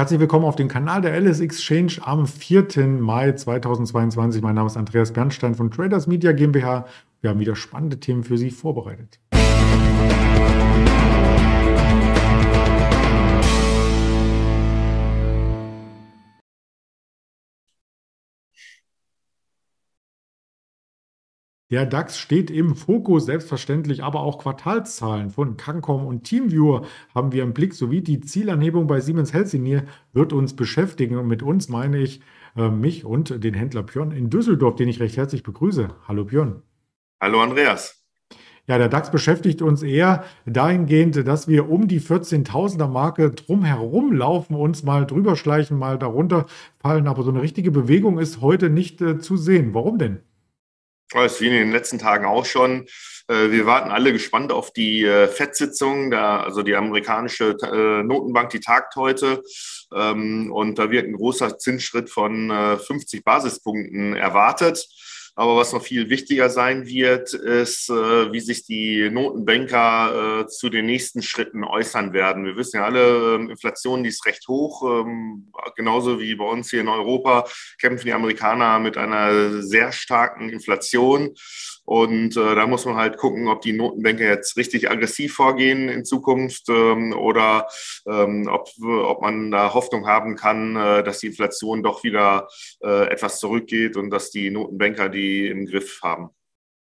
Herzlich willkommen auf dem Kanal der LS Exchange am 4. Mai 2022. Mein Name ist Andreas Bernstein von Traders Media GmbH. Wir haben wieder spannende Themen für Sie vorbereitet. Der DAX steht im Fokus, selbstverständlich, aber auch Quartalszahlen von Cancom und Teamviewer haben wir im Blick, sowie die Zielanhebung bei Siemens Healthineer wird uns beschäftigen. Und mit uns meine ich äh, mich und den Händler Björn in Düsseldorf, den ich recht herzlich begrüße. Hallo Björn. Hallo Andreas. Ja, der DAX beschäftigt uns eher dahingehend, dass wir um die 14.000er Marke drumherum laufen, uns mal drüber schleichen, mal darunter fallen. Aber so eine richtige Bewegung ist heute nicht äh, zu sehen. Warum denn? Das wie in den letzten Tagen auch schon. Äh, wir warten alle gespannt auf die äh, FED-Sitzung, also die amerikanische äh, Notenbank, die tagt heute. Ähm, und da wird ein großer Zinsschritt von 50 Basispunkten erwartet. Aber was noch viel wichtiger sein wird, ist, äh, wie sich die Notenbanker äh, zu den nächsten Schritten äußern werden. Wir wissen ja alle, ähm, Inflation, die ist recht hoch. Ähm, genauso wie bei uns hier in Europa kämpfen die Amerikaner mit einer sehr starken Inflation. Und äh, da muss man halt gucken, ob die Notenbanker jetzt richtig aggressiv vorgehen in Zukunft ähm, oder ähm, ob, ob man da Hoffnung haben kann, äh, dass die Inflation doch wieder äh, etwas zurückgeht und dass die Notenbanker die im Griff haben.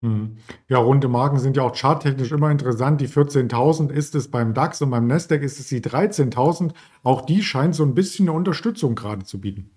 Hm. Ja, runde Marken sind ja auch charttechnisch immer interessant. Die 14.000 ist es beim DAX und beim Nasdaq ist es die 13.000. Auch die scheint so ein bisschen eine Unterstützung gerade zu bieten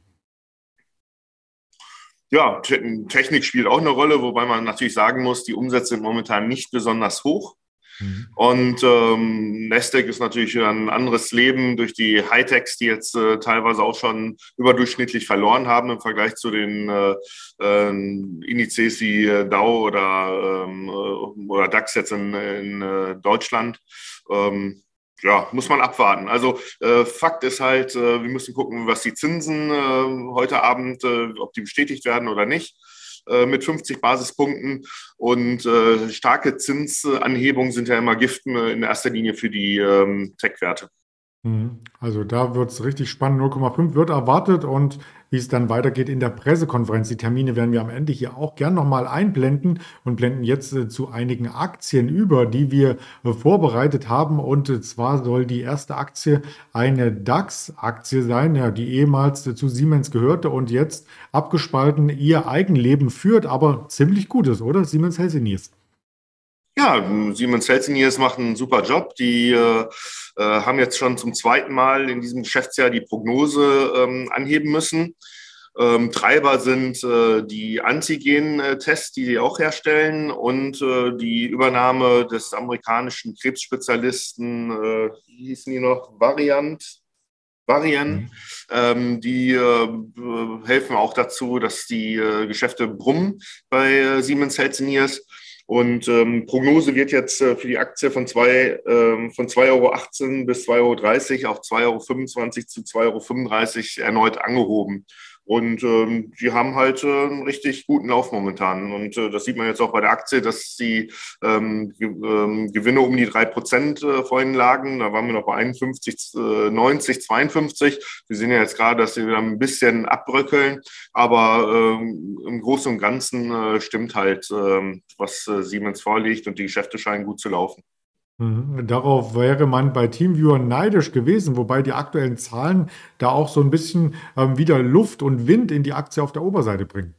ja, Technik spielt auch eine Rolle, wobei man natürlich sagen muss, die Umsätze sind momentan nicht besonders hoch. Mhm. Und ähm, Nasdaq ist natürlich ein anderes Leben durch die Hightechs, die jetzt äh, teilweise auch schon überdurchschnittlich verloren haben im Vergleich zu den äh, äh, Indizes wie äh, Dow oder, ähm, äh, oder DAX jetzt in, in äh, Deutschland. Ähm, ja, muss man abwarten. Also äh, Fakt ist halt, äh, wir müssen gucken, was die Zinsen äh, heute Abend, äh, ob die bestätigt werden oder nicht äh, mit 50 Basispunkten. Und äh, starke Zinsanhebungen sind ja immer Giften in erster Linie für die ähm, Tech-Werte. Mhm. Also da wird es richtig spannend. 0,5 wird erwartet und wie es dann weitergeht in der Pressekonferenz. Die Termine werden wir am Ende hier auch gern nochmal einblenden und blenden jetzt äh, zu einigen Aktien über, die wir äh, vorbereitet haben. Und äh, zwar soll die erste Aktie eine DAX-Aktie sein, die ehemals zu Siemens gehörte und jetzt abgespalten ihr Eigenleben führt, aber ziemlich gut ist, oder? Siemens Healthineers. Ja, Siemens Healthineers macht einen super Job. Die äh, äh, haben jetzt schon zum zweiten Mal in diesem Geschäftsjahr die Prognose ähm, anheben müssen. Ähm, Treiber sind äh, die Antigen-Tests, die sie auch herstellen, und äh, die Übernahme des amerikanischen Krebsspezialisten, äh, wie hießen die noch, Variant, Varian, mhm. ähm, die äh, helfen auch dazu, dass die äh, Geschäfte brummen bei äh, Siemens Healthineers. Und ähm, Prognose wird jetzt äh, für die Aktie von, zwei, ähm, von 2,18 Euro bis 2,30 Euro auf 2,25 Euro zu 2,35 Euro erneut angehoben. Und ähm, die haben halt äh, einen richtig guten Lauf momentan. Und äh, das sieht man jetzt auch bei der Aktie, dass die ähm, ähm, Gewinne um die drei Prozent äh, vorhin lagen. Da waren wir noch bei 51, äh, 90, 52. Wir sehen ja jetzt gerade, dass sie wieder ein bisschen abbröckeln. Aber ähm, im Großen und Ganzen äh, stimmt halt, äh, was äh, Siemens vorliegt und die Geschäfte scheinen gut zu laufen. Mhm. Darauf wäre man bei Teamviewer neidisch gewesen, wobei die aktuellen Zahlen da auch so ein bisschen ähm, wieder Luft und Wind in die Aktie auf der Oberseite bringen.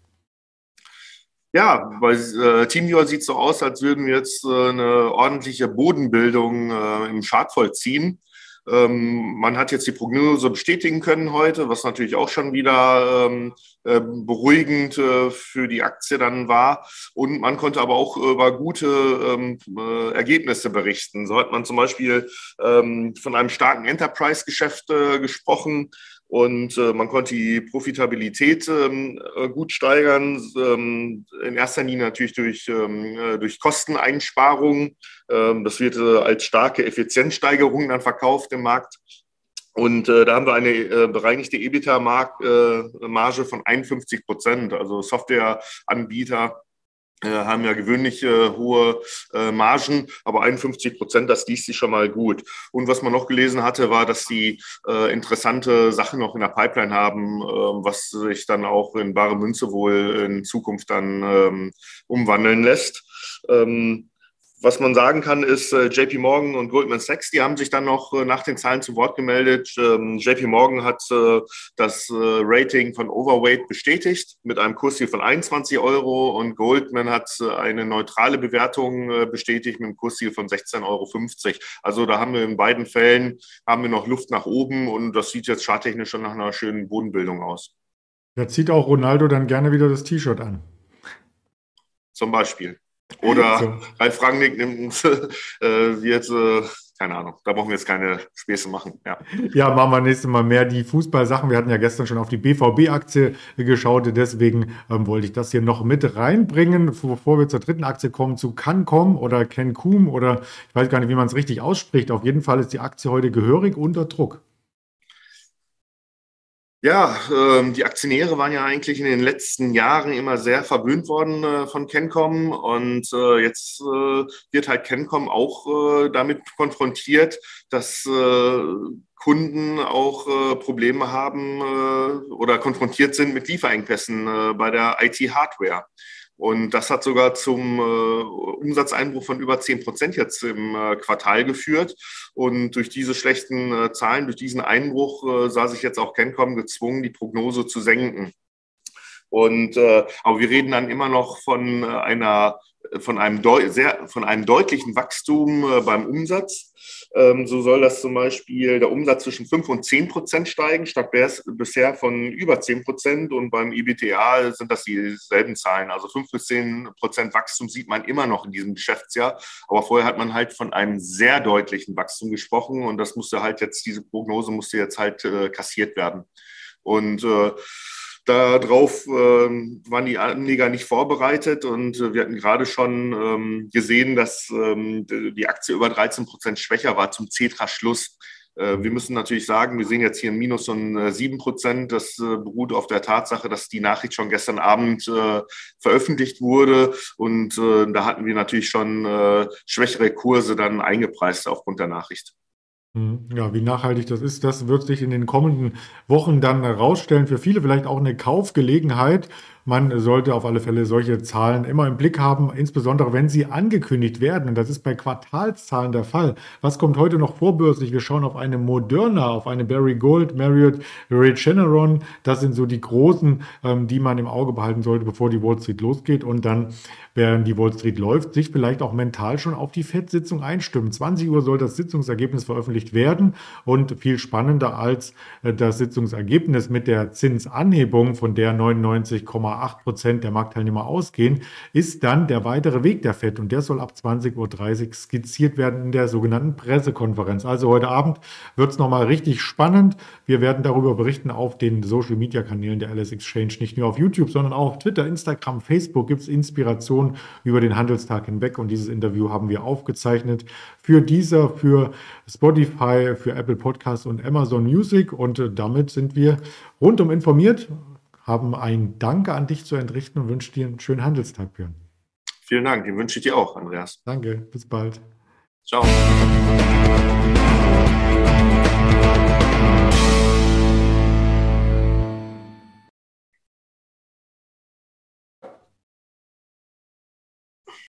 Ja, bei äh, Teamviewer sieht es so aus, als würden wir jetzt äh, eine ordentliche Bodenbildung äh, im Chart vollziehen. Ähm, man hat jetzt die Prognose bestätigen können heute, was natürlich auch schon wieder ähm, äh, beruhigend äh, für die Aktie dann war. Und man konnte aber auch über gute ähm, äh, Ergebnisse berichten. So hat man zum Beispiel ähm, von einem starken Enterprise-Geschäft äh, gesprochen und äh, man konnte die Profitabilität ähm, äh, gut steigern, ähm, in erster Linie natürlich durch, ähm, äh, durch Kosteneinsparungen. Ähm, das wird äh, als starke Effizienzsteigerung dann verkauft im Markt. Und äh, da haben wir eine äh, bereinigte EBITDA-Marge äh, von 51 Prozent. Also Softwareanbieter haben ja gewöhnlich äh, hohe äh, Margen, aber 51 Prozent, das liest sich schon mal gut. Und was man noch gelesen hatte, war, dass die äh, interessante Sachen noch in der Pipeline haben, äh, was sich dann auch in bare Münze wohl in Zukunft dann ähm, umwandeln lässt. Ähm, was man sagen kann, ist, äh, JP Morgan und Goldman Sachs, die haben sich dann noch äh, nach den Zahlen zu Wort gemeldet. Ähm, JP Morgan hat äh, das Rating von Overweight bestätigt mit einem Kurs hier von 21 Euro und Goldman hat eine neutrale Bewertung bestätigt mit einem Kurs hier von 16,50 Euro. Also da haben wir in beiden Fällen haben wir noch Luft nach oben und das sieht jetzt charttechnisch schon nach einer schönen Bodenbildung aus. Da zieht auch Ronaldo dann gerne wieder das T-Shirt an. Zum Beispiel. Oder so. Ralf Rangnick nimmt, äh, wird, äh, keine Ahnung, da brauchen wir jetzt keine Späße machen. Ja, ja machen wir nächstes Mal mehr die Fußballsachen. Wir hatten ja gestern schon auf die BVB-Aktie geschaut, deswegen ähm, wollte ich das hier noch mit reinbringen, bevor wir zur dritten Aktie kommen, zu Cancom oder Cancum oder ich weiß gar nicht, wie man es richtig ausspricht. Auf jeden Fall ist die Aktie heute gehörig unter Druck. Ja, ähm, die Aktionäre waren ja eigentlich in den letzten Jahren immer sehr verwöhnt worden äh, von Kencom und äh, jetzt äh, wird halt Kencom auch äh, damit konfrontiert, dass äh, Kunden auch äh, Probleme haben oder konfrontiert sind mit Lieferengpässen bei der IT-Hardware. Und das hat sogar zum äh, Umsatzeinbruch von über 10 Prozent jetzt im äh, Quartal geführt. Und durch diese schlechten äh, Zahlen, durch diesen Einbruch äh, sah sich jetzt auch Kencom gezwungen, die Prognose zu senken. Und äh, aber wir reden dann immer noch von äh, einer von einem, sehr, von einem deutlichen Wachstum beim Umsatz. Ähm, so soll das zum Beispiel der Umsatz zwischen 5 und 10 Prozent steigen, statt bisher von über 10 Prozent. Und beim IBTA sind das dieselben Zahlen. Also 5 bis 10 Prozent Wachstum sieht man immer noch in diesem Geschäftsjahr. Aber vorher hat man halt von einem sehr deutlichen Wachstum gesprochen. Und das musste halt jetzt, diese Prognose musste jetzt halt äh, kassiert werden. Und äh, Darauf ähm, waren die Anleger nicht vorbereitet und äh, wir hatten gerade schon ähm, gesehen, dass ähm, die Aktie über 13 Prozent schwächer war zum Cetra-Schluss. Äh, wir müssen natürlich sagen, wir sehen jetzt hier ein Minus von äh, 7 Prozent. Das äh, beruht auf der Tatsache, dass die Nachricht schon gestern Abend äh, veröffentlicht wurde und äh, da hatten wir natürlich schon schwächere Kurse dann eingepreist aufgrund der Nachricht. Mhm. Ja, wie nachhaltig das ist, das wird sich in den kommenden Wochen dann herausstellen. Für viele vielleicht auch eine Kaufgelegenheit. Man sollte auf alle Fälle solche Zahlen immer im Blick haben, insbesondere wenn sie angekündigt werden. Das ist bei Quartalszahlen der Fall. Was kommt heute noch vorbörslich? Wir schauen auf eine Moderna, auf eine Barry Gold, Marriott, Regeneron. Das sind so die großen, ähm, die man im Auge behalten sollte, bevor die Wall Street losgeht. Und dann, während die Wall Street läuft, sich vielleicht auch mental schon auf die FED-Sitzung einstimmen. 20 Uhr soll das Sitzungsergebnis veröffentlicht werden. Und viel spannender als äh, das Sitzungsergebnis mit der Zinsanhebung, von der 99,8 8 Prozent der Marktteilnehmer ausgehen, ist dann der weitere Weg der FED. Und der soll ab 20.30 Uhr skizziert werden in der sogenannten Pressekonferenz. Also heute Abend wird es nochmal richtig spannend. Wir werden darüber berichten auf den Social-Media-Kanälen der LS Exchange, nicht nur auf YouTube, sondern auch auf Twitter, Instagram, Facebook gibt es Inspiration über den Handelstag hinweg. Und dieses Interview haben wir aufgezeichnet für dieser, für Spotify, für Apple Podcasts und Amazon Music. Und damit sind wir rundum informiert haben ein Danke an dich zu entrichten und wünschen dir einen schönen Handelstag, Björn. Vielen Dank, den wünsche ich dir auch, Andreas. Danke, bis bald. Ciao.